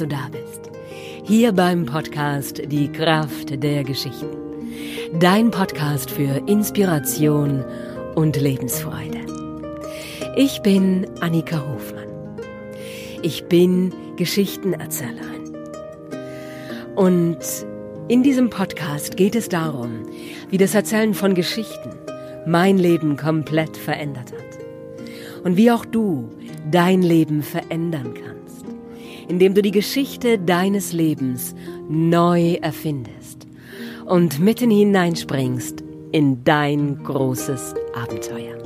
Du da bist. Hier beim Podcast Die Kraft der Geschichten. Dein Podcast für Inspiration und Lebensfreude. Ich bin Annika Hofmann. Ich bin Geschichtenerzählerin. Und in diesem Podcast geht es darum, wie das Erzählen von Geschichten mein Leben komplett verändert hat. Und wie auch du dein Leben verändern kannst, indem du die Geschichte deines Lebens neu erfindest und mitten hineinspringst in dein großes Abenteuer.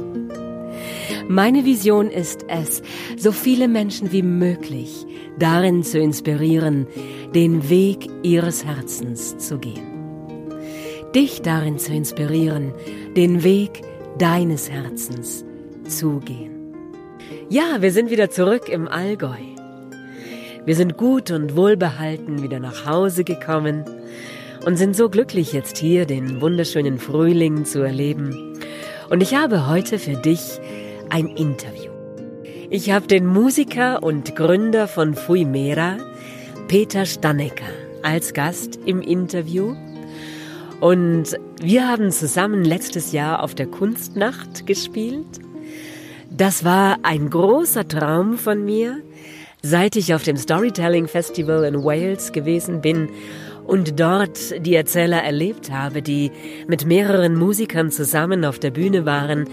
Meine Vision ist es, so viele Menschen wie möglich darin zu inspirieren, den Weg ihres Herzens zu gehen. Dich darin zu inspirieren, den Weg deines Herzens zu gehen. Ja, wir sind wieder zurück im Allgäu. Wir sind gut und wohlbehalten wieder nach Hause gekommen und sind so glücklich jetzt hier den wunderschönen Frühling zu erleben. Und ich habe heute für dich ein Interview. Ich habe den Musiker und Gründer von Fuimera, Peter Stannecker, als Gast im Interview. Und wir haben zusammen letztes Jahr auf der Kunstnacht gespielt das war ein großer Traum von mir, seit ich auf dem Storytelling Festival in Wales gewesen bin und dort die Erzähler erlebt habe, die mit mehreren Musikern zusammen auf der Bühne waren,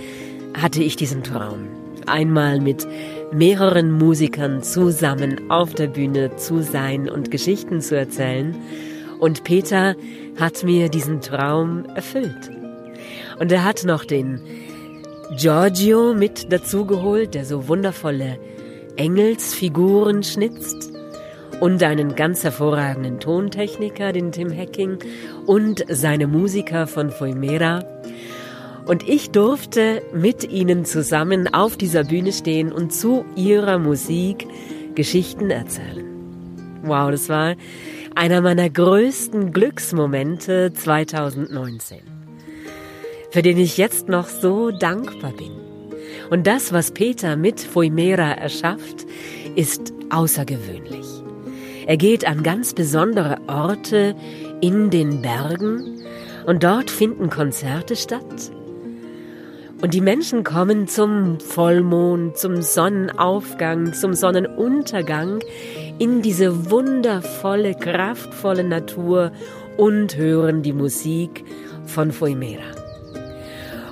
hatte ich diesen Traum. Einmal mit mehreren Musikern zusammen auf der Bühne zu sein und Geschichten zu erzählen. Und Peter hat mir diesen Traum erfüllt. Und er hat noch den Giorgio mit dazugeholt, der so wundervolle Engelsfiguren schnitzt und einen ganz hervorragenden Tontechniker, den Tim Hacking und seine Musiker von Foimera. Und ich durfte mit ihnen zusammen auf dieser Bühne stehen und zu ihrer Musik Geschichten erzählen. Wow, das war einer meiner größten Glücksmomente 2019 für den ich jetzt noch so dankbar bin. Und das, was Peter mit Foimera erschafft, ist außergewöhnlich. Er geht an ganz besondere Orte in den Bergen und dort finden Konzerte statt. Und die Menschen kommen zum Vollmond, zum Sonnenaufgang, zum Sonnenuntergang in diese wundervolle, kraftvolle Natur und hören die Musik von Foimera.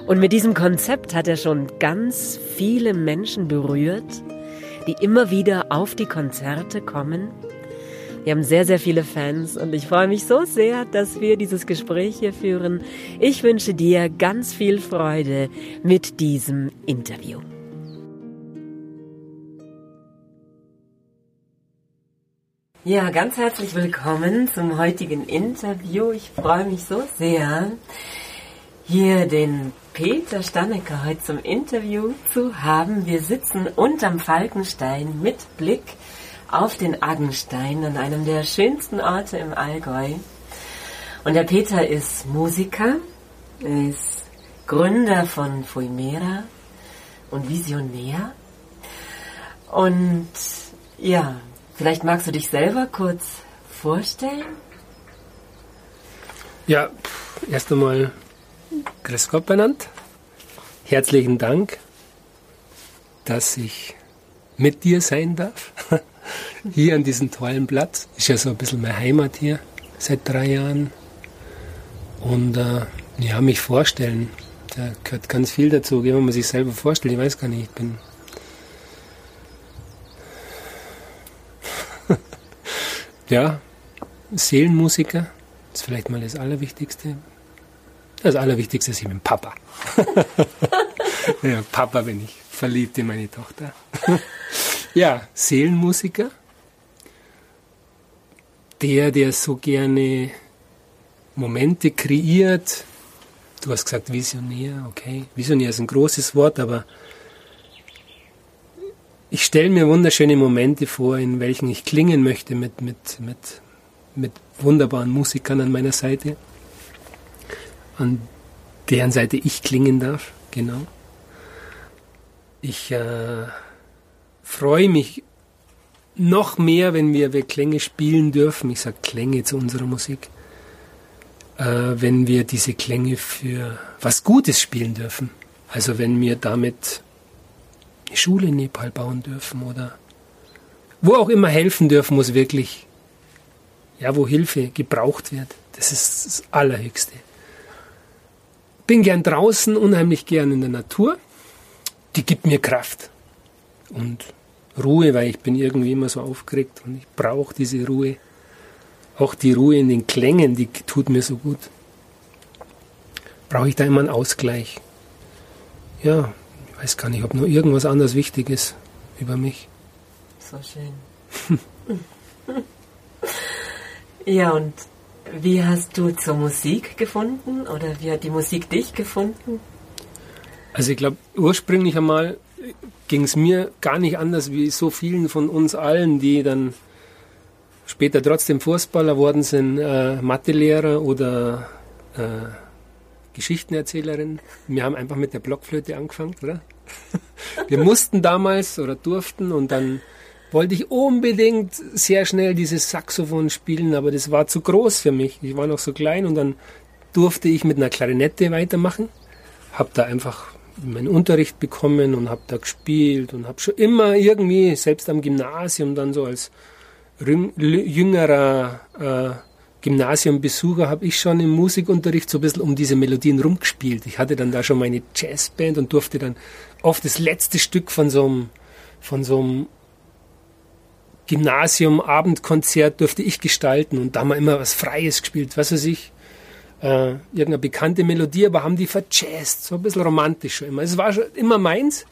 Und mit diesem Konzept hat er schon ganz viele Menschen berührt, die immer wieder auf die Konzerte kommen. Wir haben sehr, sehr viele Fans und ich freue mich so sehr, dass wir dieses Gespräch hier führen. Ich wünsche dir ganz viel Freude mit diesem Interview. Ja, ganz herzlich willkommen zum heutigen Interview. Ich freue mich so sehr, hier den Peter Stannecker heute zum Interview zu haben. Wir sitzen unterm Falkenstein mit Blick auf den Aggenstein an einem der schönsten Orte im Allgäu. Und der Peter ist Musiker, er ist Gründer von Fuimera und Visionär. Und ja, vielleicht magst du dich selber kurz vorstellen? Ja, erst einmal Grüß Gott benannt. Herzlichen Dank, dass ich mit dir sein darf. Hier an diesem tollen Platz. Ist ja so ein bisschen meine Heimat hier seit drei Jahren. Und äh, ja, mich vorstellen. Da gehört ganz viel dazu, wenn man sich selber vorstellt. Ich weiß gar nicht, ich bin. ja, Seelenmusiker. Das ist vielleicht mal das Allerwichtigste. Das Allerwichtigste ist, ich bin Papa. ja, Papa bin ich, verliebt in meine Tochter. ja, Seelenmusiker. Der, der so gerne Momente kreiert. Du hast gesagt Visionär, okay. Visionär ist ein großes Wort, aber ich stelle mir wunderschöne Momente vor, in welchen ich klingen möchte mit, mit, mit, mit wunderbaren Musikern an meiner Seite an deren Seite ich klingen darf, genau. Ich äh, freue mich noch mehr, wenn wir, wir Klänge spielen dürfen, ich sage Klänge zu unserer Musik, äh, wenn wir diese Klänge für was Gutes spielen dürfen. Also wenn wir damit eine Schule in Nepal bauen dürfen oder wo auch immer helfen dürfen, muss wirklich, ja, wo Hilfe gebraucht wird. Das ist das Allerhöchste. Bin gern draußen, unheimlich gern in der Natur. Die gibt mir Kraft und Ruhe, weil ich bin irgendwie immer so aufgeregt und ich brauche diese Ruhe. Auch die Ruhe in den Klängen, die tut mir so gut. Brauche ich da immer einen Ausgleich. Ja, ich weiß gar nicht, ob noch irgendwas anderes wichtig ist über mich. So schön. ja, und wie hast du zur Musik gefunden oder wie hat die Musik dich gefunden? Also ich glaube, ursprünglich einmal ging es mir gar nicht anders wie so vielen von uns allen, die dann später trotzdem Fußballer worden sind, äh, Mathelehrer oder äh, Geschichtenerzählerin. Wir haben einfach mit der Blockflöte angefangen, oder? Wir mussten damals oder durften und dann wollte ich unbedingt sehr schnell dieses Saxophon spielen, aber das war zu groß für mich. Ich war noch so klein und dann durfte ich mit einer Klarinette weitermachen. Hab da einfach meinen Unterricht bekommen und hab da gespielt und hab schon immer irgendwie, selbst am Gymnasium dann so als jüngerer äh, Gymnasiumbesucher habe ich schon im Musikunterricht so ein bisschen um diese Melodien rumgespielt. Ich hatte dann da schon meine Jazzband und durfte dann oft das letzte Stück von so einem, von so einem Gymnasium-Abendkonzert durfte ich gestalten und da haben wir immer was Freies gespielt, was weiß ich, äh, irgendeine bekannte Melodie, aber haben die verjazzt, so ein bisschen romantischer immer. Es war schon immer meins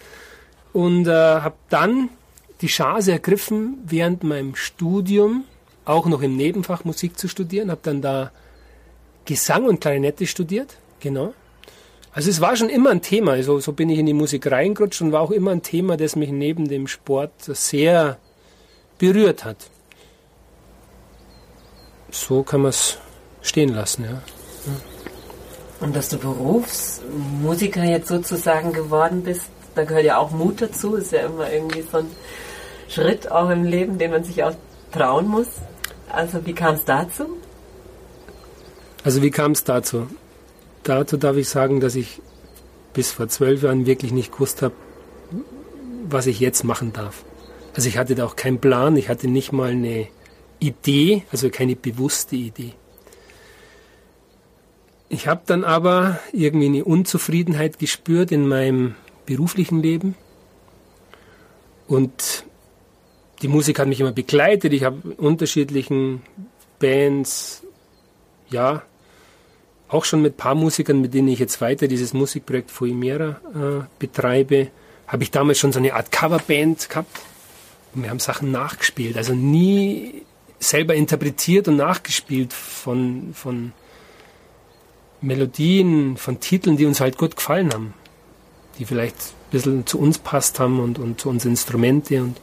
und äh, habe dann die Chance ergriffen, während meinem Studium auch noch im Nebenfach Musik zu studieren, habe dann da Gesang und Klarinette studiert, genau. Also es war schon immer ein Thema, also so bin ich in die Musik reingerutscht und war auch immer ein Thema, das mich neben dem Sport sehr berührt hat. So kann man es stehen lassen, ja. Und dass du Berufsmusiker jetzt sozusagen geworden bist, da gehört ja auch Mut dazu, ist ja immer irgendwie so ein Schritt auch im Leben, den man sich auch trauen muss. Also wie kam es dazu? Also wie kam es dazu? Dazu darf ich sagen, dass ich bis vor zwölf Jahren wirklich nicht gewusst habe, was ich jetzt machen darf. Also ich hatte da auch keinen Plan, ich hatte nicht mal eine Idee, also keine bewusste Idee. Ich habe dann aber irgendwie eine Unzufriedenheit gespürt in meinem beruflichen Leben und die Musik hat mich immer begleitet. Ich habe unterschiedlichen Bands, ja, auch schon mit ein paar Musikern, mit denen ich jetzt weiter dieses Musikprojekt Fuimera äh, betreibe, habe ich damals schon so eine Art Coverband gehabt und wir haben Sachen nachgespielt, also nie selber interpretiert und nachgespielt von, von Melodien, von Titeln, die uns halt gut gefallen haben, die vielleicht ein bisschen zu uns passt haben und, und zu uns Instrumente. Und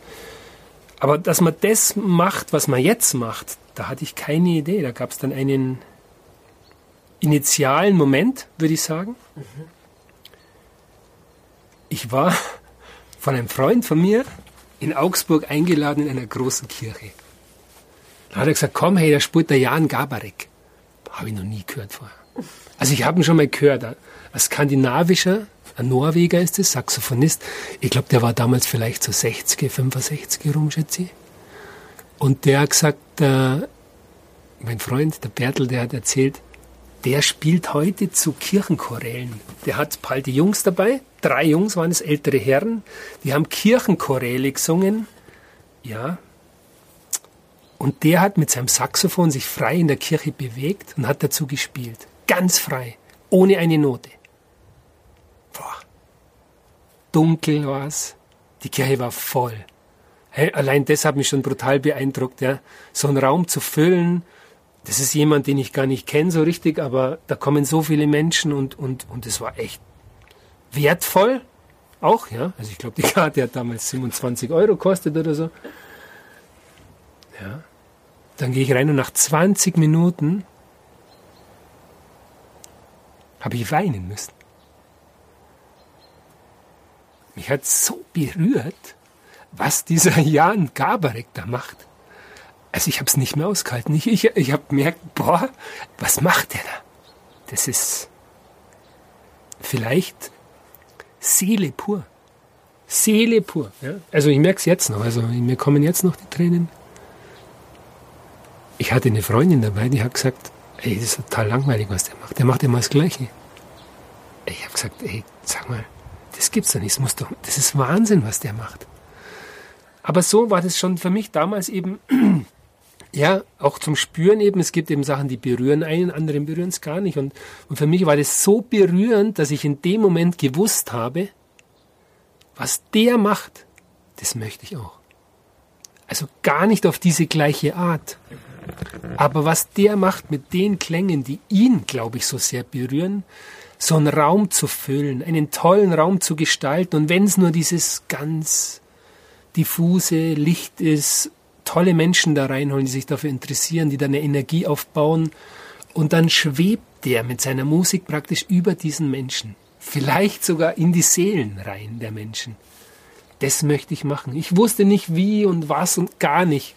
aber dass man das macht, was man jetzt macht, da hatte ich keine Idee. Da gab es dann einen initialen Moment, würde ich sagen. Mhm. Ich war von einem Freund von mir in Augsburg eingeladen in einer großen Kirche. Da hat er gesagt, komm, hey, da spielt der Jan Gabarek. Habe ich noch nie gehört vorher. Also ich habe ihn schon mal gehört. Ein skandinavischer, ein Norweger ist es, Saxophonist. Ich glaube, der war damals vielleicht so 60, 65 rum, schätze ich. Und der hat gesagt, äh, mein Freund, der Bertel, der hat erzählt, der spielt heute zu Kirchenchorälen. Der hat bald die Jungs dabei, drei Jungs waren es, ältere Herren, die haben Kirchenchoräle gesungen. Ja. Und der hat mit seinem Saxophon sich frei in der Kirche bewegt und hat dazu gespielt. Ganz frei, ohne eine Note. Boah. Dunkel war es. Die Kirche war voll. Hey, allein das hat mich schon brutal beeindruckt, ja. So einen Raum zu füllen das ist jemand, den ich gar nicht kenne so richtig, aber da kommen so viele Menschen und, und, und es war echt wertvoll auch, ja. Also ich glaube, die Karte hat damals 27 Euro kostet oder so. Ja. Dann gehe ich rein und nach 20 Minuten habe ich weinen müssen. Mich hat so berührt, was dieser Jan Gabarek da macht. Also ich habe es nicht mehr ausgehalten. Ich, ich, ich habe gemerkt, boah, was macht der da? Das ist vielleicht Seele pur. Seele pur. Ja? Also ich merke es jetzt noch. Also mir kommen jetzt noch die Tränen. Ich hatte eine Freundin dabei, die hat gesagt, ey, das ist total langweilig, was der macht. Der macht immer das Gleiche. Ich habe gesagt, ey, sag mal, das gibt's doch nicht. Das, muss doch, das ist Wahnsinn, was der macht. Aber so war das schon für mich damals eben, ja, auch zum Spüren eben. Es gibt eben Sachen, die berühren einen, andere berühren es gar nicht. Und, und für mich war das so berührend, dass ich in dem Moment gewusst habe, was der macht, das möchte ich auch. Also gar nicht auf diese gleiche Art. Aber was der macht mit den Klängen, die ihn, glaube ich, so sehr berühren, so einen Raum zu füllen, einen tollen Raum zu gestalten und wenn es nur dieses ganz diffuse Licht ist, tolle Menschen da reinholen, die sich dafür interessieren, die da eine Energie aufbauen und dann schwebt der mit seiner Musik praktisch über diesen Menschen, vielleicht sogar in die Seelen rein der Menschen. Das möchte ich machen. Ich wusste nicht wie und was und gar nicht,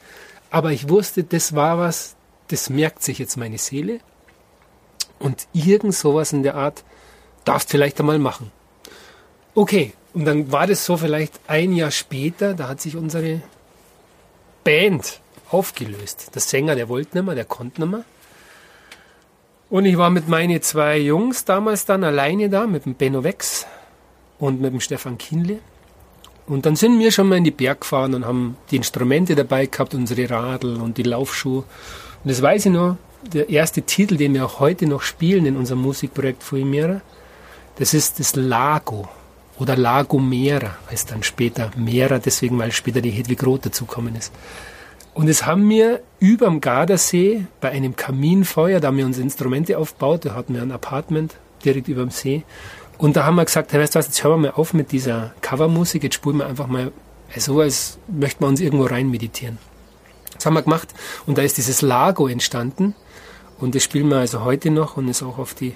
aber ich wusste, das war was, das merkt sich jetzt meine Seele und irgend sowas in der Art darfst vielleicht einmal machen. Okay, und dann war das so vielleicht ein Jahr später, da hat sich unsere Band aufgelöst. Der Sänger, der wollte nicht mehr, der konnte nicht mehr. Und ich war mit meinen zwei Jungs damals dann alleine da, mit dem Benno Wex und mit dem Stefan Kinle. Und dann sind wir schon mal in die Berg gefahren und haben die Instrumente dabei gehabt, unsere Radl und die Laufschuhe. Und das weiß ich noch, der erste Titel, den wir auch heute noch spielen in unserem Musikprojekt Fuimera, das ist das Lago oder Lago Mera, heißt dann später Mera, deswegen weil später die Hedwig Roth dazukommen ist. Und es haben wir überm Gardasee bei einem Kaminfeuer, da haben wir unsere Instrumente aufgebaut, da hatten wir ein Apartment direkt überm See. Und da haben wir gesagt, hey, weißt du was, jetzt hören wir mal auf mit dieser Covermusik, jetzt spulen wir einfach mal so, als möchten wir uns irgendwo rein meditieren. Das haben wir gemacht und da ist dieses Lago entstanden und das spielen wir also heute noch und ist auch auf die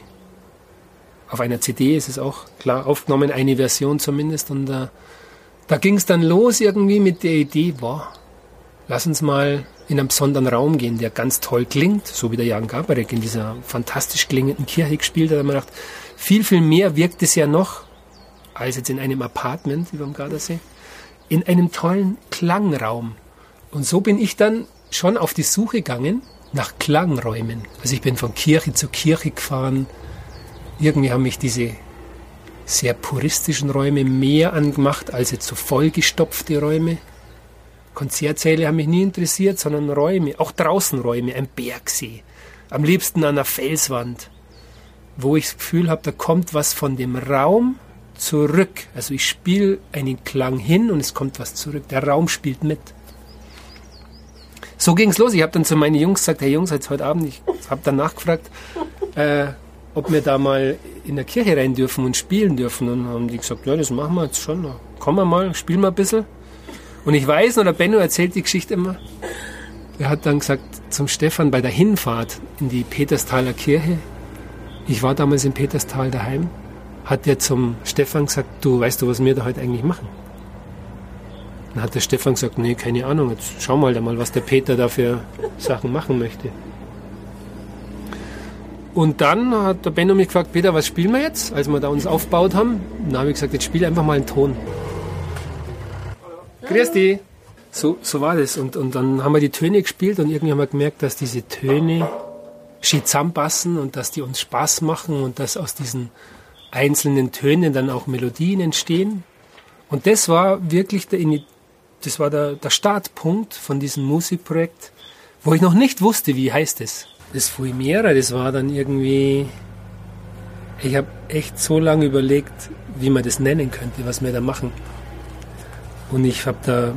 auf einer CD ist es auch klar aufgenommen, eine Version zumindest. Und äh, da ging es dann los irgendwie mit der Idee, boah, lass uns mal in einen besonderen Raum gehen, der ganz toll klingt, so wie der Jan Gabarek in dieser fantastisch klingenden Kirche gespielt hat. Da haben wir gedacht, viel, viel mehr wirkt es ja noch, als jetzt in einem Apartment wie beim Gardasee, in einem tollen Klangraum. Und so bin ich dann schon auf die Suche gegangen nach Klangräumen. Also ich bin von Kirche zu Kirche gefahren, irgendwie haben mich diese sehr puristischen Räume mehr angemacht als jetzt so vollgestopfte Räume. Konzertsäle haben mich nie interessiert, sondern Räume, auch draußen Räume, ein Bergsee, am liebsten an einer Felswand, wo ich das Gefühl habe, da kommt was von dem Raum zurück. Also ich spiele einen Klang hin und es kommt was zurück. Der Raum spielt mit. So ging es los. Ich habe dann zu meinen Jungs gesagt, hey Jungs, jetzt heute Abend, ich habe dann nachgefragt, äh, ob wir da mal in der Kirche rein dürfen und spielen dürfen. Und haben die gesagt, ja, das machen wir jetzt schon. Kommen wir mal, spielen wir ein bisschen. Und ich weiß noch, der Benno erzählt die Geschichte immer. Er hat dann gesagt zum Stefan bei der Hinfahrt in die Peterstaler Kirche, ich war damals in Peterstal daheim, hat er zum Stefan gesagt, du weißt du, was wir da heute eigentlich machen? Dann hat der Stefan gesagt, nee, keine Ahnung, jetzt schau mal da mal, was der Peter da für Sachen machen möchte. Und dann hat der Benno mich gefragt, Peter, was spielen wir jetzt, als wir da uns aufgebaut haben? Dann habe ich gesagt, jetzt spiele einfach mal einen Ton. Grüß dich. So, so war das. Und, und dann haben wir die Töne gespielt und irgendwie haben wir gemerkt, dass diese Töne schön zusammenpassen und dass die uns Spaß machen und dass aus diesen einzelnen Tönen dann auch Melodien entstehen. Und das war wirklich der, das war der, der Startpunkt von diesem Musikprojekt, wo ich noch nicht wusste, wie heißt es das Fuimera, das war dann irgendwie. Ich habe echt so lange überlegt, wie man das nennen könnte, was wir da machen. Und ich habe da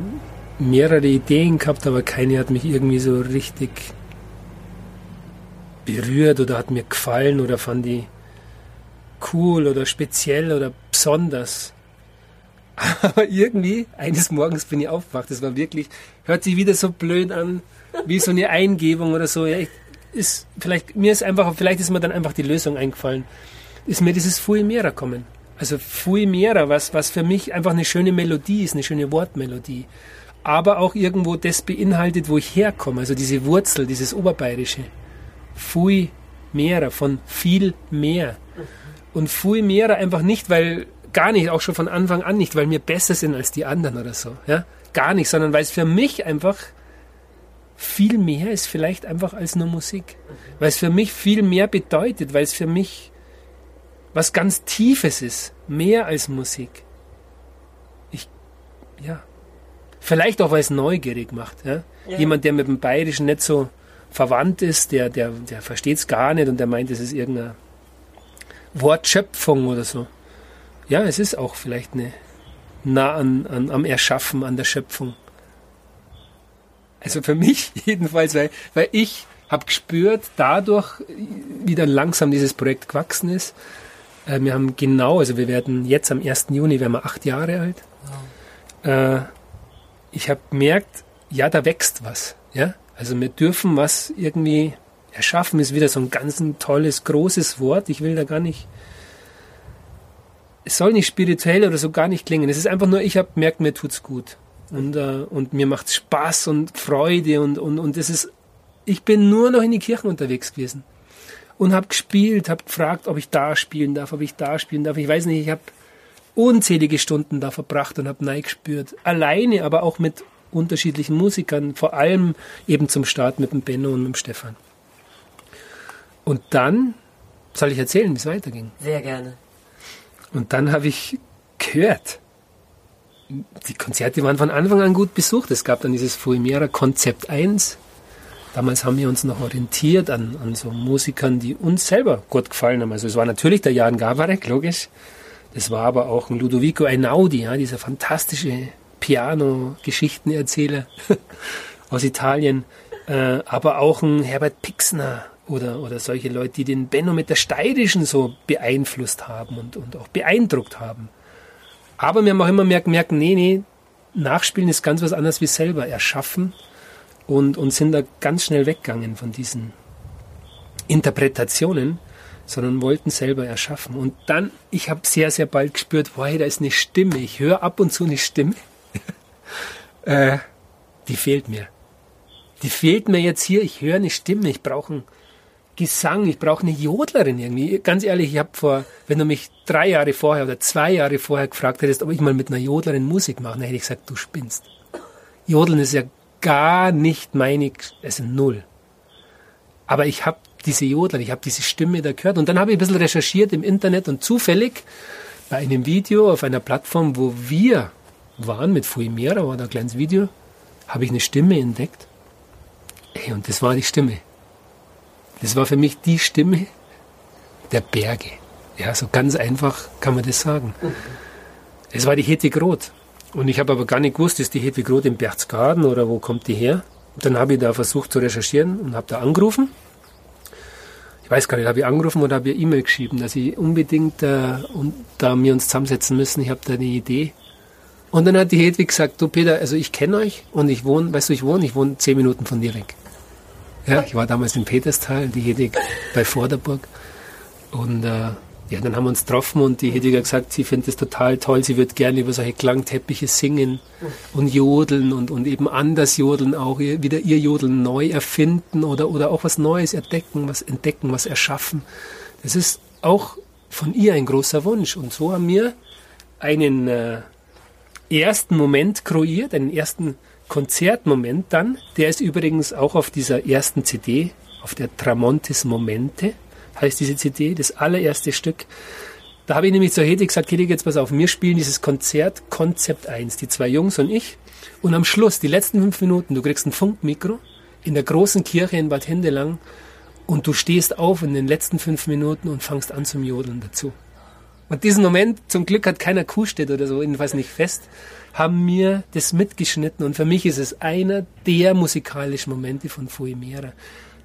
mehrere Ideen gehabt, aber keine hat mich irgendwie so richtig berührt oder hat mir gefallen oder fand die cool oder speziell oder besonders. Aber irgendwie, eines Morgens bin ich aufgewacht, das war wirklich, hört sich wieder so blöd an, wie so eine Eingebung oder so. Ja, ich, ist vielleicht, mir ist einfach, vielleicht ist mir dann einfach die Lösung eingefallen, ist mir dieses Fuimera kommen. Also mehr, was, was für mich einfach eine schöne Melodie ist, eine schöne Wortmelodie. Aber auch irgendwo das beinhaltet, wo ich herkomme. Also diese Wurzel, dieses Oberbayerische. Mehr, von viel mehr. Und viel mehr einfach nicht, weil, gar nicht, auch schon von Anfang an nicht, weil wir besser sind als die anderen oder so. Ja? Gar nicht, sondern weil es für mich einfach viel mehr ist vielleicht einfach als nur Musik. Weil es für mich viel mehr bedeutet, weil es für mich was ganz Tiefes ist, mehr als Musik. Ich, ja. Vielleicht auch, weil es neugierig macht. Ja? ja. Jemand, der mit dem Bayerischen nicht so verwandt ist, der, der, der versteht es gar nicht und der meint, es ist irgendeine Wortschöpfung oder so. Ja, es ist auch vielleicht eine nah an, an, am Erschaffen, an der Schöpfung. Also für mich jedenfalls, weil, weil ich habe gespürt, dadurch, wie dann langsam dieses Projekt gewachsen ist, äh, wir haben genau, also wir werden jetzt am 1. Juni, werden wir acht Jahre alt. Wow. Äh, ich habe gemerkt, ja, da wächst was. Ja? Also wir dürfen was irgendwie erschaffen, ist wieder so ein ganz ein tolles, großes Wort. Ich will da gar nicht es soll nicht spirituell oder so gar nicht klingen. Es ist einfach nur, ich habe gemerkt, mir tut's gut. Und, äh, und mir macht's Spaß und Freude und, und, und es ist, ich bin nur noch in die Kirchen unterwegs gewesen und habe gespielt, habe gefragt, ob ich da spielen darf, ob ich da spielen darf. Ich weiß nicht, ich habe unzählige Stunden da verbracht und habe Nein gespürt. Alleine, aber auch mit unterschiedlichen Musikern, vor allem eben zum Start mit dem Benno und mit dem Stefan. Und dann soll ich erzählen, wie es weiterging. Sehr gerne. Und dann habe ich gehört, die Konzerte waren von Anfang an gut besucht. Es gab dann dieses Fuimera Konzept 1. Damals haben wir uns noch orientiert an, an so Musikern, die uns selber gut gefallen haben. Also es war natürlich der Jan Gabarek, logisch. Das war aber auch ein Ludovico Einaudi, ja, dieser fantastische Piano-Geschichtenerzähler aus Italien. Äh, aber auch ein Herbert Pixner, oder, oder solche Leute, die den Benno mit der Steirischen so beeinflusst haben und, und auch beeindruckt haben. Aber wir haben auch immer merken, merken, nee, nee, Nachspielen ist ganz was anderes wie selber erschaffen und, und sind da ganz schnell weggegangen von diesen Interpretationen, sondern wollten selber erschaffen. Und dann, ich habe sehr, sehr bald gespürt, wow, da ist eine Stimme. Ich höre ab und zu eine Stimme. äh, die fehlt mir. Die fehlt mir jetzt hier. Ich höre eine Stimme. Ich brauche einen Gesang, ich brauche eine Jodlerin irgendwie. Ganz ehrlich, ich habe vor, wenn du mich drei Jahre vorher oder zwei Jahre vorher gefragt hättest, ob ich mal mit einer Jodlerin Musik mache, dann hätte ich gesagt, du spinnst. Jodeln ist ja gar nicht meine, also null. Aber ich habe diese Jodler, ich habe diese Stimme da gehört und dann habe ich ein bisschen recherchiert im Internet und zufällig bei einem Video auf einer Plattform, wo wir waren mit Fuimera, war da ein kleines Video, habe ich eine Stimme entdeckt. Ey, und das war die Stimme. Das war für mich die Stimme der Berge. Ja, so ganz einfach kann man das sagen. Es war die Hedwig Roth. Und ich habe aber gar nicht gewusst, ist die Hedwig Roth im Berchtesgaden oder wo kommt die her? Und dann habe ich da versucht zu recherchieren und habe da angerufen. Ich weiß gar nicht, habe ich angerufen oder habe ich E-Mail geschrieben, dass ich unbedingt äh, und da wir uns zusammensetzen müssen. Ich habe da eine Idee. Und dann hat die Hedwig gesagt, du Peter, also ich kenne euch und ich wohne, weißt du, ich wohne, ich wohne zehn Minuten von dir weg. Ja, ich war damals in Peterstal, die Hedig bei Vorderburg. Und äh, ja, dann haben wir uns getroffen und die Hedig hat gesagt, sie findet es total toll, sie wird gerne über solche Klangteppiche singen und jodeln und, und eben anders jodeln auch, wieder ihr Jodeln neu erfinden oder, oder auch was Neues entdecken, was entdecken, was erschaffen. Das ist auch von ihr ein großer Wunsch. Und so haben wir einen äh, ersten Moment kreiert, einen ersten Konzertmoment dann, der ist übrigens auch auf dieser ersten CD, auf der Tramontis Momente, heißt diese CD, das allererste Stück. Da habe ich nämlich zur Hedi gesagt, Hedi, jetzt pass auf, wir spielen dieses Konzert Konzept 1, die zwei Jungs und ich. Und am Schluss, die letzten fünf Minuten, du kriegst ein Funkmikro in der großen Kirche in Bad Hindelang und du stehst auf in den letzten fünf Minuten und fangst an zum Jodeln dazu. Und diesen Moment, zum Glück hat keiner Kuhstedt oder so, jedenfalls nicht fest, haben mir das mitgeschnitten und für mich ist es einer der musikalischen Momente von Fuimera,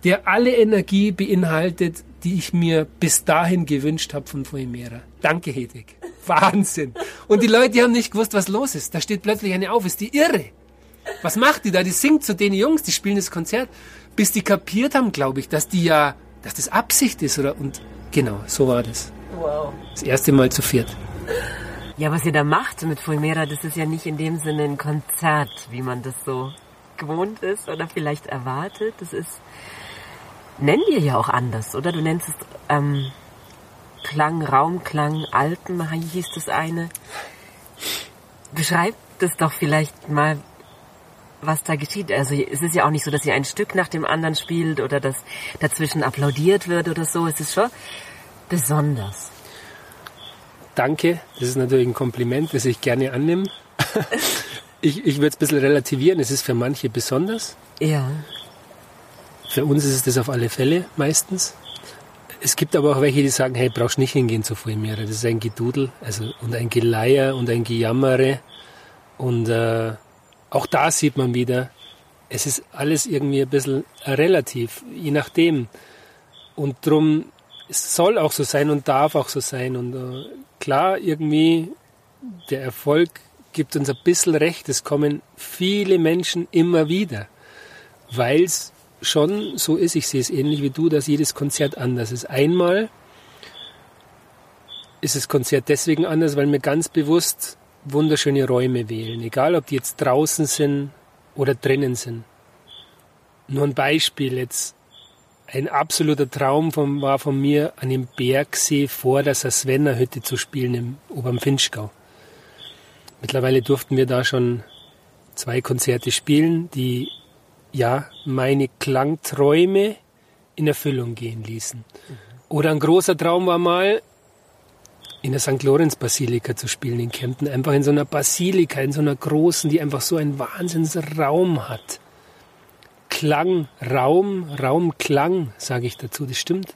der alle Energie beinhaltet, die ich mir bis dahin gewünscht habe von Fuimera. Danke, Hedwig. Wahnsinn. Und die Leute haben nicht gewusst, was los ist. Da steht plötzlich eine auf, ist die irre. Was macht die da? Die singt zu den Jungs, die spielen das Konzert, bis die kapiert haben, glaube ich, dass die ja, dass das Absicht ist, oder? Und genau, so war das. Wow. Das erste Mal zu viert. Ja, was ihr da macht mit Fulmera, das ist ja nicht in dem Sinne ein Konzert, wie man das so gewohnt ist oder vielleicht erwartet. Das ist, nennen wir ja auch anders, oder? Du nennst es ähm, Klang, Raumklang, Alpen, hieß das eine. Beschreib das doch vielleicht mal, was da geschieht. Also es ist ja auch nicht so, dass ihr ein Stück nach dem anderen spielt oder dass dazwischen applaudiert wird oder so. Es ist schon besonders. Danke, das ist natürlich ein Kompliment, das ich gerne annehme. ich ich würde es ein bisschen relativieren, es ist für manche besonders. Ja. Für uns ist es das auf alle Fälle meistens. Es gibt aber auch welche, die sagen, hey, brauchst nicht hingehen zu Fulmira. Das ist ein Gedudel also, und ein Geleier und ein Gejammere. Und äh, auch da sieht man wieder, es ist alles irgendwie ein bisschen relativ, je nachdem. Und drum es soll auch so sein und darf auch so sein. Und äh, klar, irgendwie, der Erfolg gibt uns ein bisschen recht. Es kommen viele Menschen immer wieder, weil es schon so ist, ich sehe es ähnlich wie du, dass jedes Konzert anders ist. Einmal ist das Konzert deswegen anders, weil wir ganz bewusst wunderschöne Räume wählen, egal ob die jetzt draußen sind oder drinnen sind. Nur ein Beispiel jetzt. Ein absoluter Traum von, war von mir, an dem Bergsee vor der Sasvenna-Hütte zu spielen im Oberen Finchgau. Mittlerweile durften wir da schon zwei Konzerte spielen, die ja meine Klangträume in Erfüllung gehen ließen. Oder ein großer Traum war mal, in der St. Lorenz Basilika zu spielen in Kempten. Einfach in so einer Basilika, in so einer großen, die einfach so einen Wahnsinnsraum hat. Klang, Raum, Raumklang, sage ich dazu, das stimmt.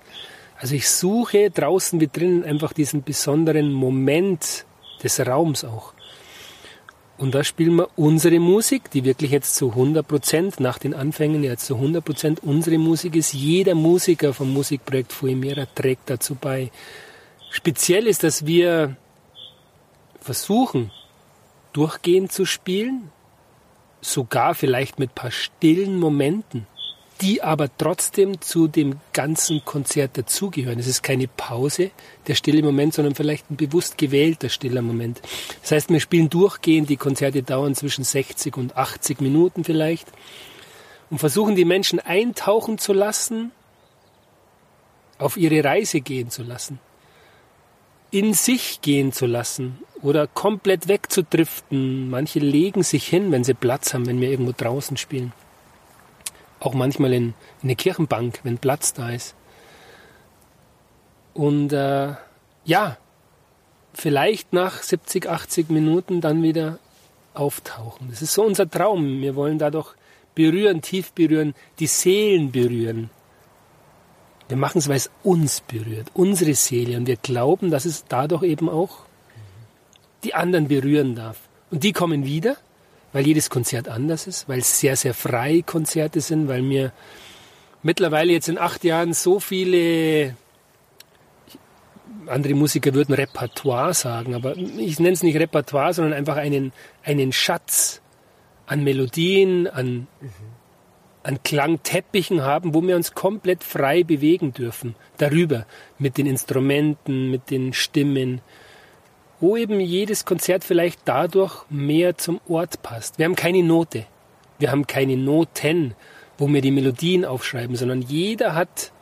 Also ich suche draußen wie drinnen einfach diesen besonderen Moment des Raums auch. Und da spielen wir unsere Musik, die wirklich jetzt zu 100 Prozent, nach den Anfängen jetzt zu 100 Prozent unsere Musik ist. Jeder Musiker vom Musikprojekt Fuimera trägt dazu bei. Speziell ist, dass wir versuchen, durchgehend zu spielen, sogar vielleicht mit paar stillen Momenten die aber trotzdem zu dem ganzen Konzert dazugehören. Es ist keine Pause, der stille Moment, sondern vielleicht ein bewusst gewählter stiller Moment. Das heißt, wir spielen durchgehend, die Konzerte dauern zwischen 60 und 80 Minuten vielleicht und versuchen die Menschen eintauchen zu lassen, auf ihre Reise gehen zu lassen, in sich gehen zu lassen oder komplett wegzudriften. Manche legen sich hin, wenn sie Platz haben, wenn wir irgendwo draußen spielen auch manchmal in, in eine Kirchenbank, wenn Platz da ist. Und äh, ja, vielleicht nach 70, 80 Minuten dann wieder auftauchen. Das ist so unser Traum. Wir wollen dadurch berühren, tief berühren, die Seelen berühren. Wir machen es, weil es uns berührt, unsere Seele. Und wir glauben, dass es dadurch eben auch die anderen berühren darf. Und die kommen wieder weil jedes Konzert anders ist, weil es sehr, sehr freie Konzerte sind, weil mir mittlerweile jetzt in acht Jahren so viele andere Musiker würden Repertoire sagen, aber ich nenne es nicht Repertoire, sondern einfach einen, einen Schatz an Melodien, an, mhm. An Klangteppichen haben, wo wir uns komplett frei bewegen dürfen. Darüber, mit den Instrumenten, mit den Stimmen, wo eben jedes Konzert vielleicht dadurch mehr zum Ort passt. Wir haben keine Note, wir haben keine Noten, wo wir die Melodien aufschreiben, sondern jeder hat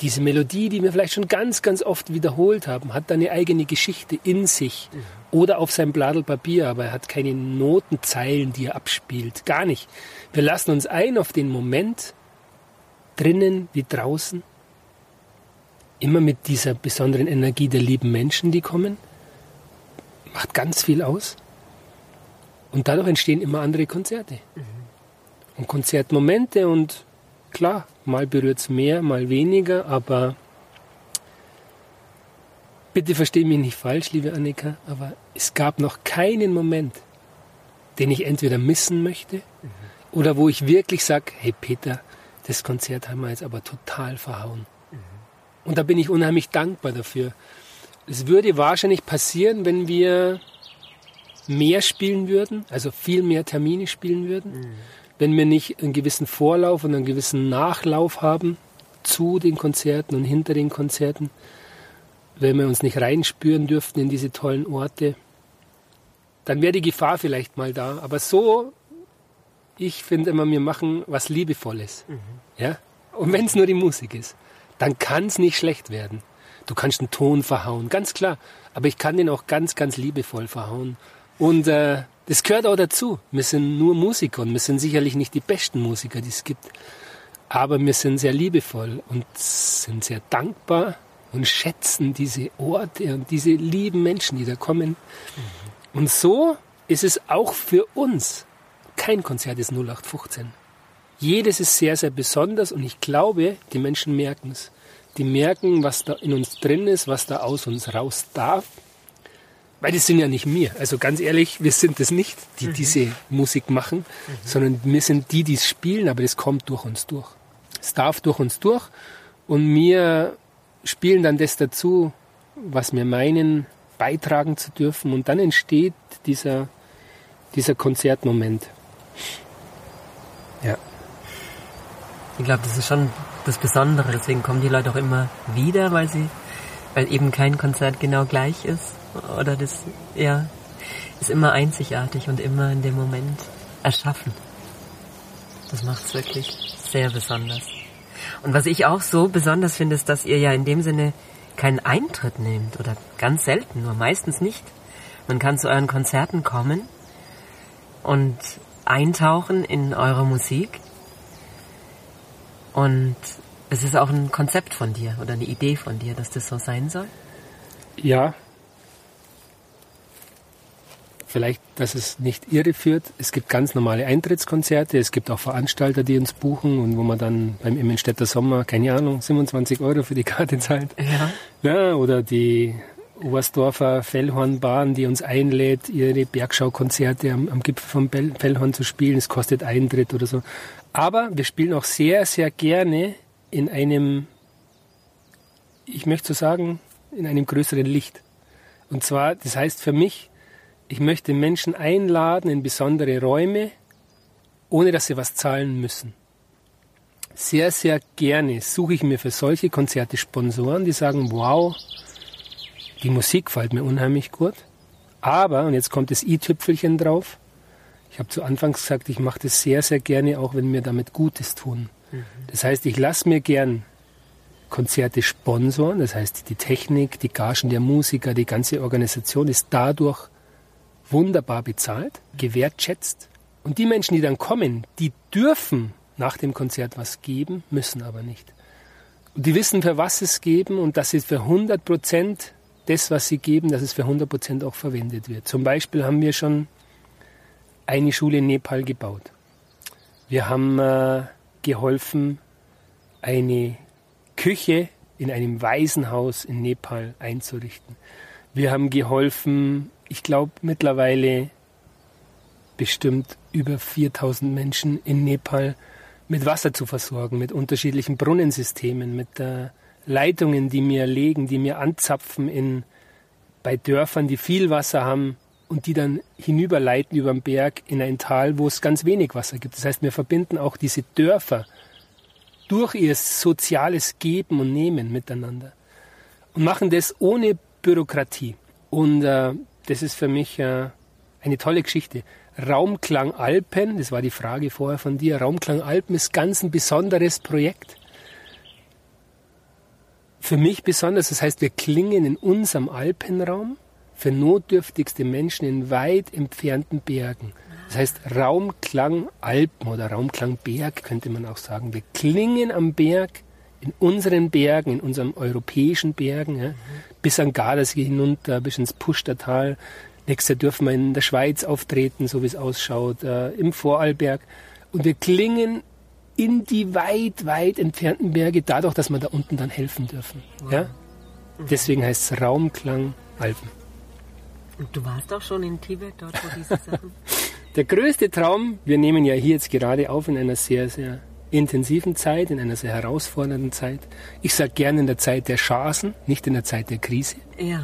diese Melodie, die wir vielleicht schon ganz, ganz oft wiederholt haben, hat eine eigene Geschichte in sich. Oder auf seinem Bladel Papier, aber er hat keine Notenzeilen, die er abspielt. Gar nicht. Wir lassen uns ein auf den Moment, drinnen wie draußen, immer mit dieser besonderen Energie der lieben Menschen, die kommen, macht ganz viel aus. Und dadurch entstehen immer andere Konzerte. Mhm. Und Konzertmomente und klar, mal berührt es mehr, mal weniger, aber bitte verstehe mich nicht falsch, liebe Annika, aber es gab noch keinen Moment, den ich entweder missen möchte mhm. oder wo ich wirklich sage, hey Peter, das Konzert haben wir jetzt aber total verhauen. Mhm. Und da bin ich unheimlich dankbar dafür. Es würde wahrscheinlich passieren, wenn wir mehr spielen würden, also viel mehr Termine spielen würden, mhm. wenn wir nicht einen gewissen Vorlauf und einen gewissen Nachlauf haben zu den Konzerten und hinter den Konzerten. Wenn wir uns nicht reinspüren dürften in diese tollen Orte, dann wäre die Gefahr vielleicht mal da. Aber so, ich finde immer, wir machen was Liebevolles. Mhm. Ja? Und wenn es nur die Musik ist, dann kann es nicht schlecht werden. Du kannst einen Ton verhauen, ganz klar. Aber ich kann den auch ganz, ganz liebevoll verhauen. Und äh, das gehört auch dazu. Wir sind nur Musiker und wir sind sicherlich nicht die besten Musiker, die es gibt. Aber wir sind sehr liebevoll und sind sehr dankbar und schätzen diese Orte und diese lieben Menschen, die da kommen. Mhm. Und so ist es auch für uns. Kein Konzert ist 0815. Jedes ist sehr, sehr besonders und ich glaube, die Menschen merken es. Die merken, was da in uns drin ist, was da aus uns raus darf. Weil das sind ja nicht wir. Also ganz ehrlich, wir sind es nicht, die mhm. diese Musik machen, mhm. sondern wir sind die, die es spielen, aber das kommt durch uns durch. Es darf durch uns durch und wir spielen dann das dazu, was wir meinen, beitragen zu dürfen und dann entsteht dieser, dieser Konzertmoment. Ja. Ich glaube, das ist schon das Besondere. Deswegen kommen die Leute auch immer wieder, weil sie, weil eben kein Konzert genau gleich ist. Oder das, ja, ist immer einzigartig und immer in dem Moment erschaffen. Das macht es wirklich sehr besonders. Und was ich auch so besonders finde, ist, dass ihr ja in dem Sinne keinen Eintritt nehmt oder ganz selten, nur meistens nicht. Man kann zu euren Konzerten kommen und eintauchen in eure Musik und es ist auch ein Konzept von dir oder eine Idee von dir, dass das so sein soll? Ja. Vielleicht, dass es nicht irreführt. Es gibt ganz normale Eintrittskonzerte. Es gibt auch Veranstalter, die uns buchen und wo man dann beim Immenstädter Sommer, keine Ahnung, 27 Euro für die Karte zahlt. Ja. ja oder die Oberstdorfer Fellhornbahn, die uns einlädt, ihre Bergschaukonzerte am, am Gipfel vom Fellhorn zu spielen. Es kostet Eintritt oder so. Aber wir spielen auch sehr, sehr gerne in einem, ich möchte so sagen, in einem größeren Licht. Und zwar, das heißt für mich, ich möchte Menschen einladen in besondere Räume, ohne dass sie was zahlen müssen. Sehr, sehr gerne suche ich mir für solche Konzerte Sponsoren, die sagen, wow, die Musik gefällt mir unheimlich gut. Aber, und jetzt kommt das i-Tüpfelchen drauf, ich habe zu Anfangs gesagt, ich mache das sehr, sehr gerne, auch wenn mir damit Gutes tun. Mhm. Das heißt, ich lasse mir gern Konzerte sponsoren, das heißt, die Technik, die Gagen der Musiker, die ganze Organisation ist dadurch wunderbar bezahlt, gewertschätzt. Und die Menschen, die dann kommen, die dürfen nach dem Konzert was geben, müssen aber nicht. Und die wissen, für was es geben und dass sie für 100 Prozent das, was sie geben, dass es für 100 Prozent auch verwendet wird. Zum Beispiel haben wir schon eine Schule in Nepal gebaut. Wir haben äh, geholfen, eine Küche in einem Waisenhaus in Nepal einzurichten. Wir haben geholfen, ich glaube mittlerweile bestimmt über 4000 Menschen in Nepal mit Wasser zu versorgen, mit unterschiedlichen Brunnensystemen, mit äh, Leitungen, die mir legen, die mir anzapfen in, bei Dörfern, die viel Wasser haben, und die dann hinüberleiten über den Berg in ein Tal, wo es ganz wenig Wasser gibt. Das heißt, wir verbinden auch diese Dörfer durch ihr soziales Geben und Nehmen miteinander und machen das ohne Bürokratie. Und äh, das ist für mich äh, eine tolle Geschichte. Raumklang Alpen, das war die Frage vorher von dir, Raumklang Alpen ist ganz ein besonderes Projekt. Für mich besonders, das heißt, wir klingen in unserem Alpenraum für notdürftigste Menschen in weit entfernten Bergen. Das heißt Raumklang Alpen oder Raumklang Berg könnte man auch sagen. Wir klingen am Berg, in unseren Bergen, in unseren europäischen Bergen, ja, mhm. bis an Gardasee hinunter, bis ins Pustertal. Nächstes Jahr dürfen wir in der Schweiz auftreten, so wie es ausschaut, äh, im Vorarlberg. Und wir klingen in die weit, weit entfernten Berge, dadurch, dass wir da unten dann helfen dürfen. Ja? Mhm. Deswegen heißt es Raumklang Alpen. Und du warst auch schon in Tibet, dort wo diese Sachen. Der größte Traum, wir nehmen ja hier jetzt gerade auf in einer sehr, sehr intensiven Zeit, in einer sehr herausfordernden Zeit. Ich sage gerne in der Zeit der Chancen, nicht in der Zeit der Krise. Ja.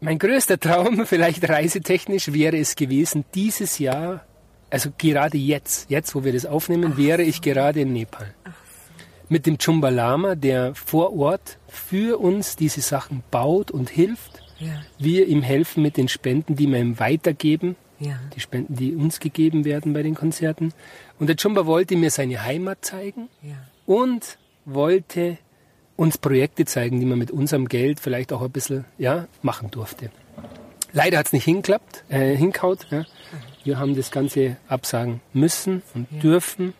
Mein größter Traum, vielleicht reisetechnisch, wäre es gewesen, dieses Jahr, also gerade jetzt, jetzt wo wir das aufnehmen, Ach wäre ich gerade in Nepal. mit dem Chumbalama, der vor Ort für uns diese Sachen baut und hilft. Ja. Wir ihm helfen mit den Spenden, die wir ihm weitergeben. Ja. Die Spenden, die uns gegeben werden bei den Konzerten. Und der Chumba wollte mir seine Heimat zeigen ja. und wollte uns Projekte zeigen, die man mit unserem Geld vielleicht auch ein bisschen ja, machen durfte. Leider hat es nicht hinklappt, äh, hinkaut. Ja. Wir haben das Ganze absagen müssen und ja. dürfen.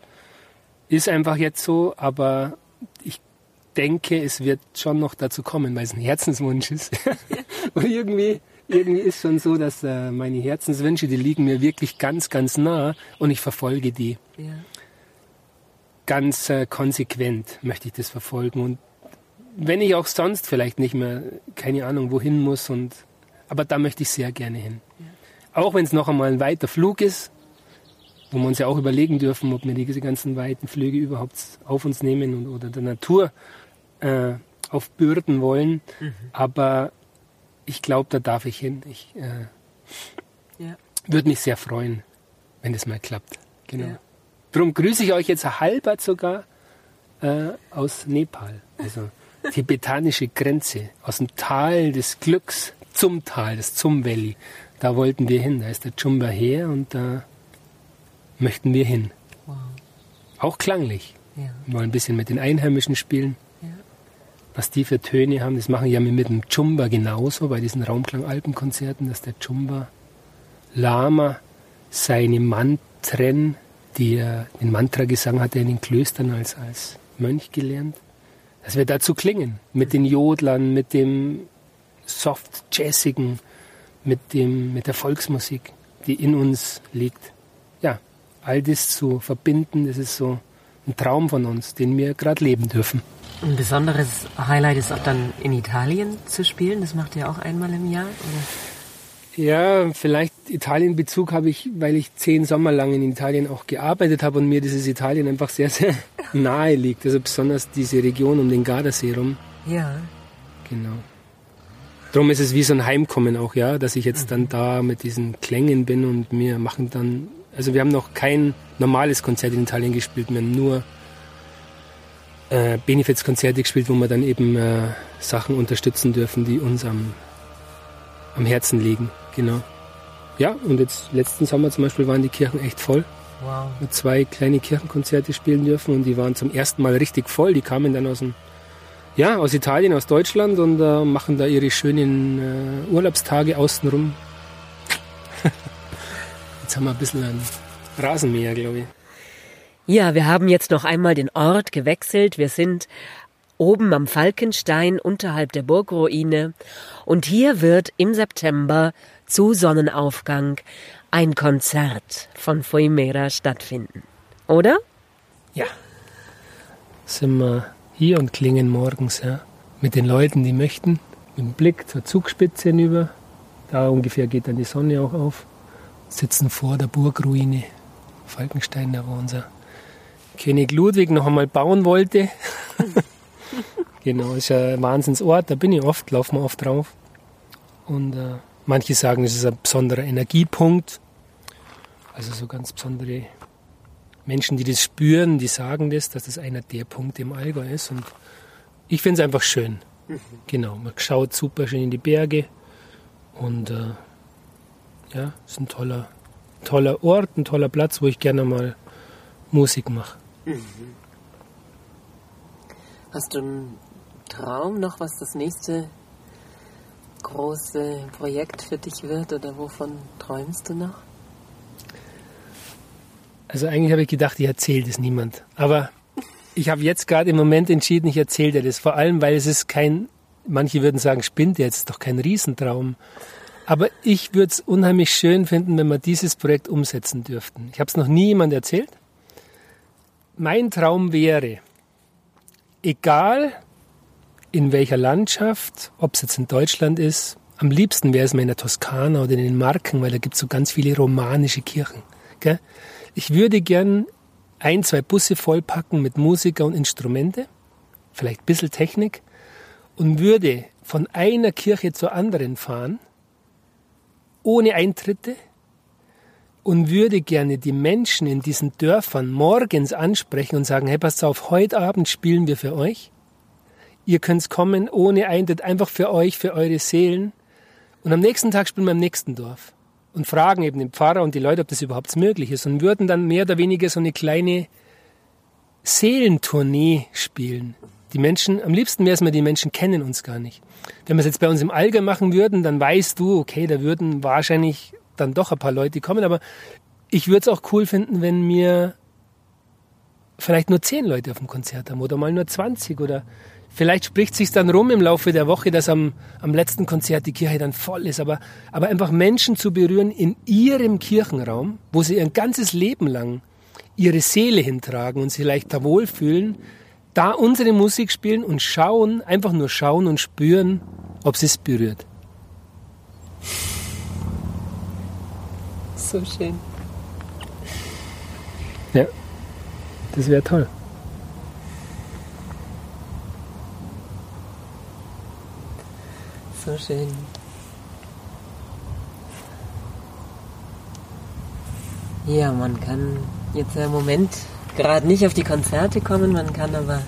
Ist einfach jetzt so, aber ich denke, es wird schon noch dazu kommen, weil es ein Herzenswunsch ist. und irgendwie, irgendwie ist schon so, dass äh, meine Herzenswünsche, die liegen mir wirklich ganz, ganz nah und ich verfolge die. Ja. Ganz äh, konsequent möchte ich das verfolgen und wenn ich auch sonst vielleicht nicht mehr, keine Ahnung, wohin muss und aber da möchte ich sehr gerne hin. Ja. Auch wenn es noch einmal ein weiter Flug ist, wo wir uns ja auch überlegen dürfen, ob wir diese ganzen weiten Flüge überhaupt auf uns nehmen und, oder der Natur äh, aufbürden wollen. Mhm. Aber ich glaube, da darf ich hin. Ich äh, ja. würde mich sehr freuen, wenn es mal klappt. Genau. Ja. Darum grüße ich euch jetzt halbert sogar äh, aus Nepal. Also tibetanische Grenze, aus dem Tal des Glücks zum Tal, das Zum Valley. Da wollten wir hin. Da ist der Chumba her und da möchten wir hin. Wow. Auch klanglich. Ja. Wir wollen ein bisschen mit den Einheimischen spielen. Was die für Töne haben, das machen ja mit dem Chumba genauso bei diesen Raumklang-Alpenkonzerten, dass der Chumba Lama seine Mantren, die er, den Mantragesang hat er in den Klöstern als, als Mönch gelernt, dass wir dazu klingen. Mit den Jodlern, mit dem soft jazzigen, mit mit der Volksmusik, die in uns liegt. Ja, all das zu verbinden, das ist so ein Traum von uns, den wir gerade leben dürfen. Ein besonderes Highlight ist auch dann in Italien zu spielen. Das macht ihr auch einmal im Jahr? Oder? Ja, vielleicht Italien-Bezug habe ich, weil ich zehn Sommer lang in Italien auch gearbeitet habe und mir dieses Italien einfach sehr, sehr nahe liegt. Also besonders diese Region um den Gardasee rum. Ja. Genau. Darum ist es wie so ein Heimkommen auch, ja, dass ich jetzt dann da mit diesen Klängen bin und wir machen dann, also wir haben noch kein normales Konzert in Italien gespielt, wir haben nur äh, Benefizkonzerte gespielt, wo wir dann eben äh, Sachen unterstützen dürfen, die uns am, am Herzen liegen, genau. Ja, und jetzt letzten Sommer zum Beispiel waren die Kirchen echt voll. Wow. Mit zwei kleine Kirchenkonzerte spielen dürfen und die waren zum ersten Mal richtig voll. Die kamen dann aus dem ja, aus Italien, aus Deutschland und äh, machen da ihre schönen äh, Urlaubstage außenrum. jetzt haben wir ein bisschen ein Rasenmäher, glaube ich. Ja, wir haben jetzt noch einmal den Ort gewechselt. Wir sind oben am Falkenstein unterhalb der Burgruine und hier wird im September zu Sonnenaufgang ein Konzert von Foimera stattfinden. Oder? Ja. Sind wir hier und klingen morgens ja, mit den Leuten, die möchten, mit dem Blick zur Zugspitze hinüber. Da ungefähr geht dann die Sonne auch auf. Sitzen vor der Burgruine Falkenstein, da wo unser König Ludwig noch einmal bauen wollte. genau, ist ja ein Wahnsinnsort, da bin ich oft, laufen wir oft drauf. Und äh, manche sagen, es ist ein besonderer Energiepunkt. Also so ganz besondere Menschen, die das spüren, die sagen das, dass das einer der Punkte im Allgäu ist. Und ich finde es einfach schön. Mhm. Genau, man schaut super schön in die Berge. Und äh, ja, ist ein toller, toller Ort, ein toller Platz, wo ich gerne mal Musik mache. Mhm. Hast du einen Traum noch, was das nächste große Projekt für dich wird oder wovon träumst du noch? Also eigentlich habe ich gedacht, ich erzähle das niemand. Aber ich habe jetzt gerade im Moment entschieden, ich erzähle dir das. Vor allem, weil es ist kein, manche würden sagen, spinnt jetzt, doch kein Riesentraum. Aber ich würde es unheimlich schön finden, wenn wir dieses Projekt umsetzen dürften. Ich habe es noch nie jemand erzählt. Mein Traum wäre, egal in welcher Landschaft, ob es jetzt in Deutschland ist, am liebsten wäre es mir in der Toskana oder in den Marken, weil da gibt es so ganz viele romanische Kirchen. Gell? Ich würde gern ein, zwei Busse vollpacken mit Musiker und Instrumente, vielleicht ein bisschen Technik, und würde von einer Kirche zur anderen fahren, ohne Eintritte, und würde gerne die Menschen in diesen Dörfern morgens ansprechen und sagen, hey, passt auf, heute Abend spielen wir für euch. Ihr könnt kommen ohne Eintritt, einfach für euch, für eure Seelen. Und am nächsten Tag spielen wir im nächsten Dorf und fragen eben den Pfarrer und die Leute, ob das überhaupt möglich ist und würden dann mehr oder weniger so eine kleine Seelentournee spielen. Die Menschen, am liebsten wäre es mal, die Menschen kennen uns gar nicht. Wenn wir es jetzt bei uns im Allgäu machen würden, dann weißt du, okay, da würden wahrscheinlich dann doch ein paar Leute kommen, aber ich würde es auch cool finden, wenn mir vielleicht nur zehn Leute auf dem Konzert haben oder mal nur 20 oder vielleicht spricht sich dann rum im Laufe der Woche, dass am, am letzten Konzert die Kirche dann voll ist, aber, aber einfach Menschen zu berühren in ihrem Kirchenraum, wo sie ihr ganzes Leben lang ihre Seele hintragen und sich vielleicht da wohlfühlen, da unsere Musik spielen und schauen, einfach nur schauen und spüren, ob sie es berührt. So schön. Ja, das wäre toll. So schön. Ja, man kann jetzt im Moment gerade nicht auf die Konzerte kommen, man kann aber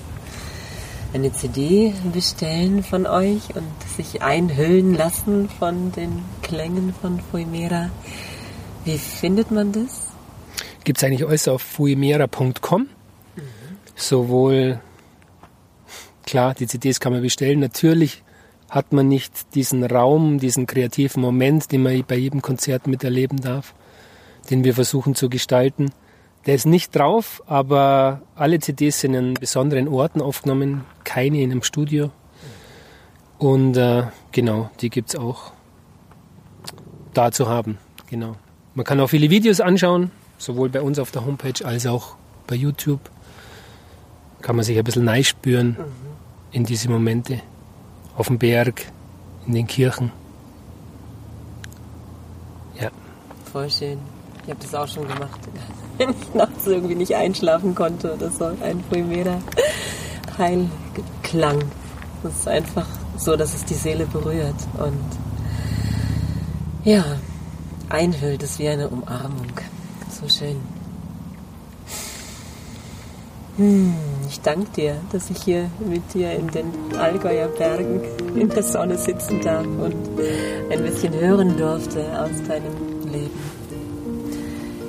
eine CD bestellen von euch und sich einhüllen lassen von den Klängen von Fuimera. Wie findet man das? Gibt es eigentlich alles auf fuimera.com. Mhm. Sowohl, klar, die CDs kann man bestellen. Natürlich hat man nicht diesen Raum, diesen kreativen Moment, den man bei jedem Konzert miterleben darf, den wir versuchen zu gestalten. Der ist nicht drauf, aber alle CDs sind in besonderen Orten aufgenommen, keine in einem Studio. Und äh, genau, die gibt es auch da zu haben. Genau. Man kann auch viele Videos anschauen, sowohl bei uns auf der Homepage als auch bei YouTube. Kann man sich ein bisschen neu spüren mhm. in diese Momente. Auf dem Berg, in den Kirchen. Ja. Voll schön. Ich habe das auch schon gemacht, wenn ich nachts irgendwie nicht einschlafen konnte oder so. Ein Primera Heilklang. Das ist einfach so, dass es die Seele berührt und ja, einhüllt. Es wie eine Umarmung. So schön. Hm, ich danke dir, dass ich hier mit dir in den Allgäuer Bergen in der Sonne sitzen darf und ein bisschen hören durfte aus deinem Leben.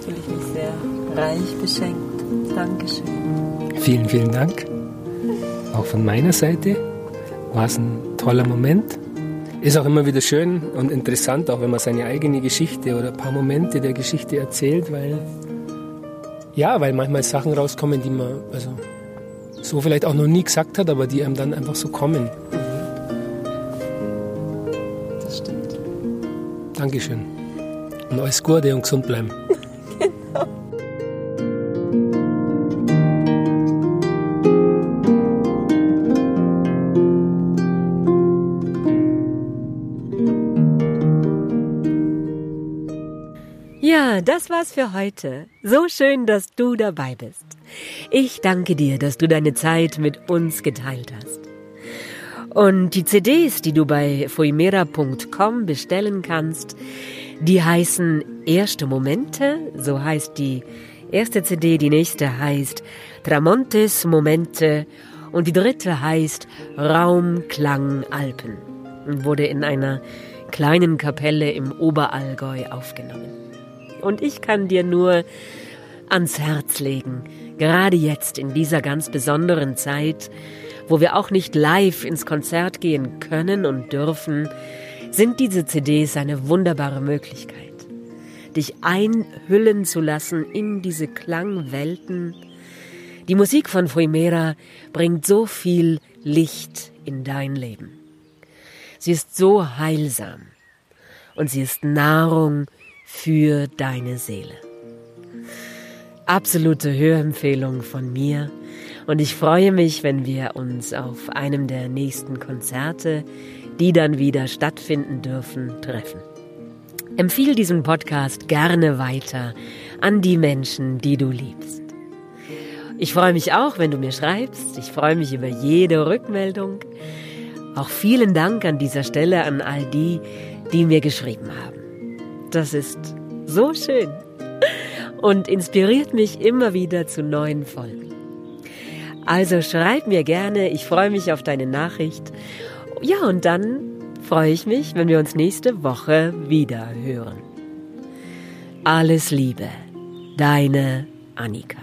Fühle ich mich sehr reich beschenkt. Dankeschön. Vielen, vielen Dank. Auch von meiner Seite war es ein toller Moment. Ist auch immer wieder schön und interessant, auch wenn man seine eigene Geschichte oder ein paar Momente der Geschichte erzählt, weil ja, weil manchmal Sachen rauskommen, die man also so vielleicht auch noch nie gesagt hat, aber die einem dann einfach so kommen. Das stimmt. Dankeschön. Und alles Gute und gesund bleiben. Das war's für heute. So schön, dass du dabei bist. Ich danke dir, dass du deine Zeit mit uns geteilt hast. Und die CDs, die du bei foimera.com bestellen kannst, die heißen Erste Momente, so heißt die erste CD, die nächste heißt Tramontes Momente und die dritte heißt Raum, Klang, Alpen und wurde in einer kleinen Kapelle im Oberallgäu aufgenommen. Und ich kann dir nur ans Herz legen, gerade jetzt in dieser ganz besonderen Zeit, wo wir auch nicht live ins Konzert gehen können und dürfen, sind diese CDs eine wunderbare Möglichkeit, dich einhüllen zu lassen in diese Klangwelten. Die Musik von Fuimera bringt so viel Licht in dein Leben. Sie ist so heilsam und sie ist Nahrung für deine Seele absolute Hörempfehlung von mir und ich freue mich, wenn wir uns auf einem der nächsten Konzerte, die dann wieder stattfinden dürfen, treffen. Empfiehl diesen Podcast gerne weiter an die Menschen, die du liebst. Ich freue mich auch, wenn du mir schreibst. Ich freue mich über jede Rückmeldung. Auch vielen Dank an dieser Stelle an all die, die mir geschrieben haben. Das ist so schön. und inspiriert mich immer wieder zu neuen Folgen. Also schreib mir gerne, ich freue mich auf deine Nachricht. Ja, und dann freue ich mich, wenn wir uns nächste Woche wieder hören. Alles Liebe, deine Annika.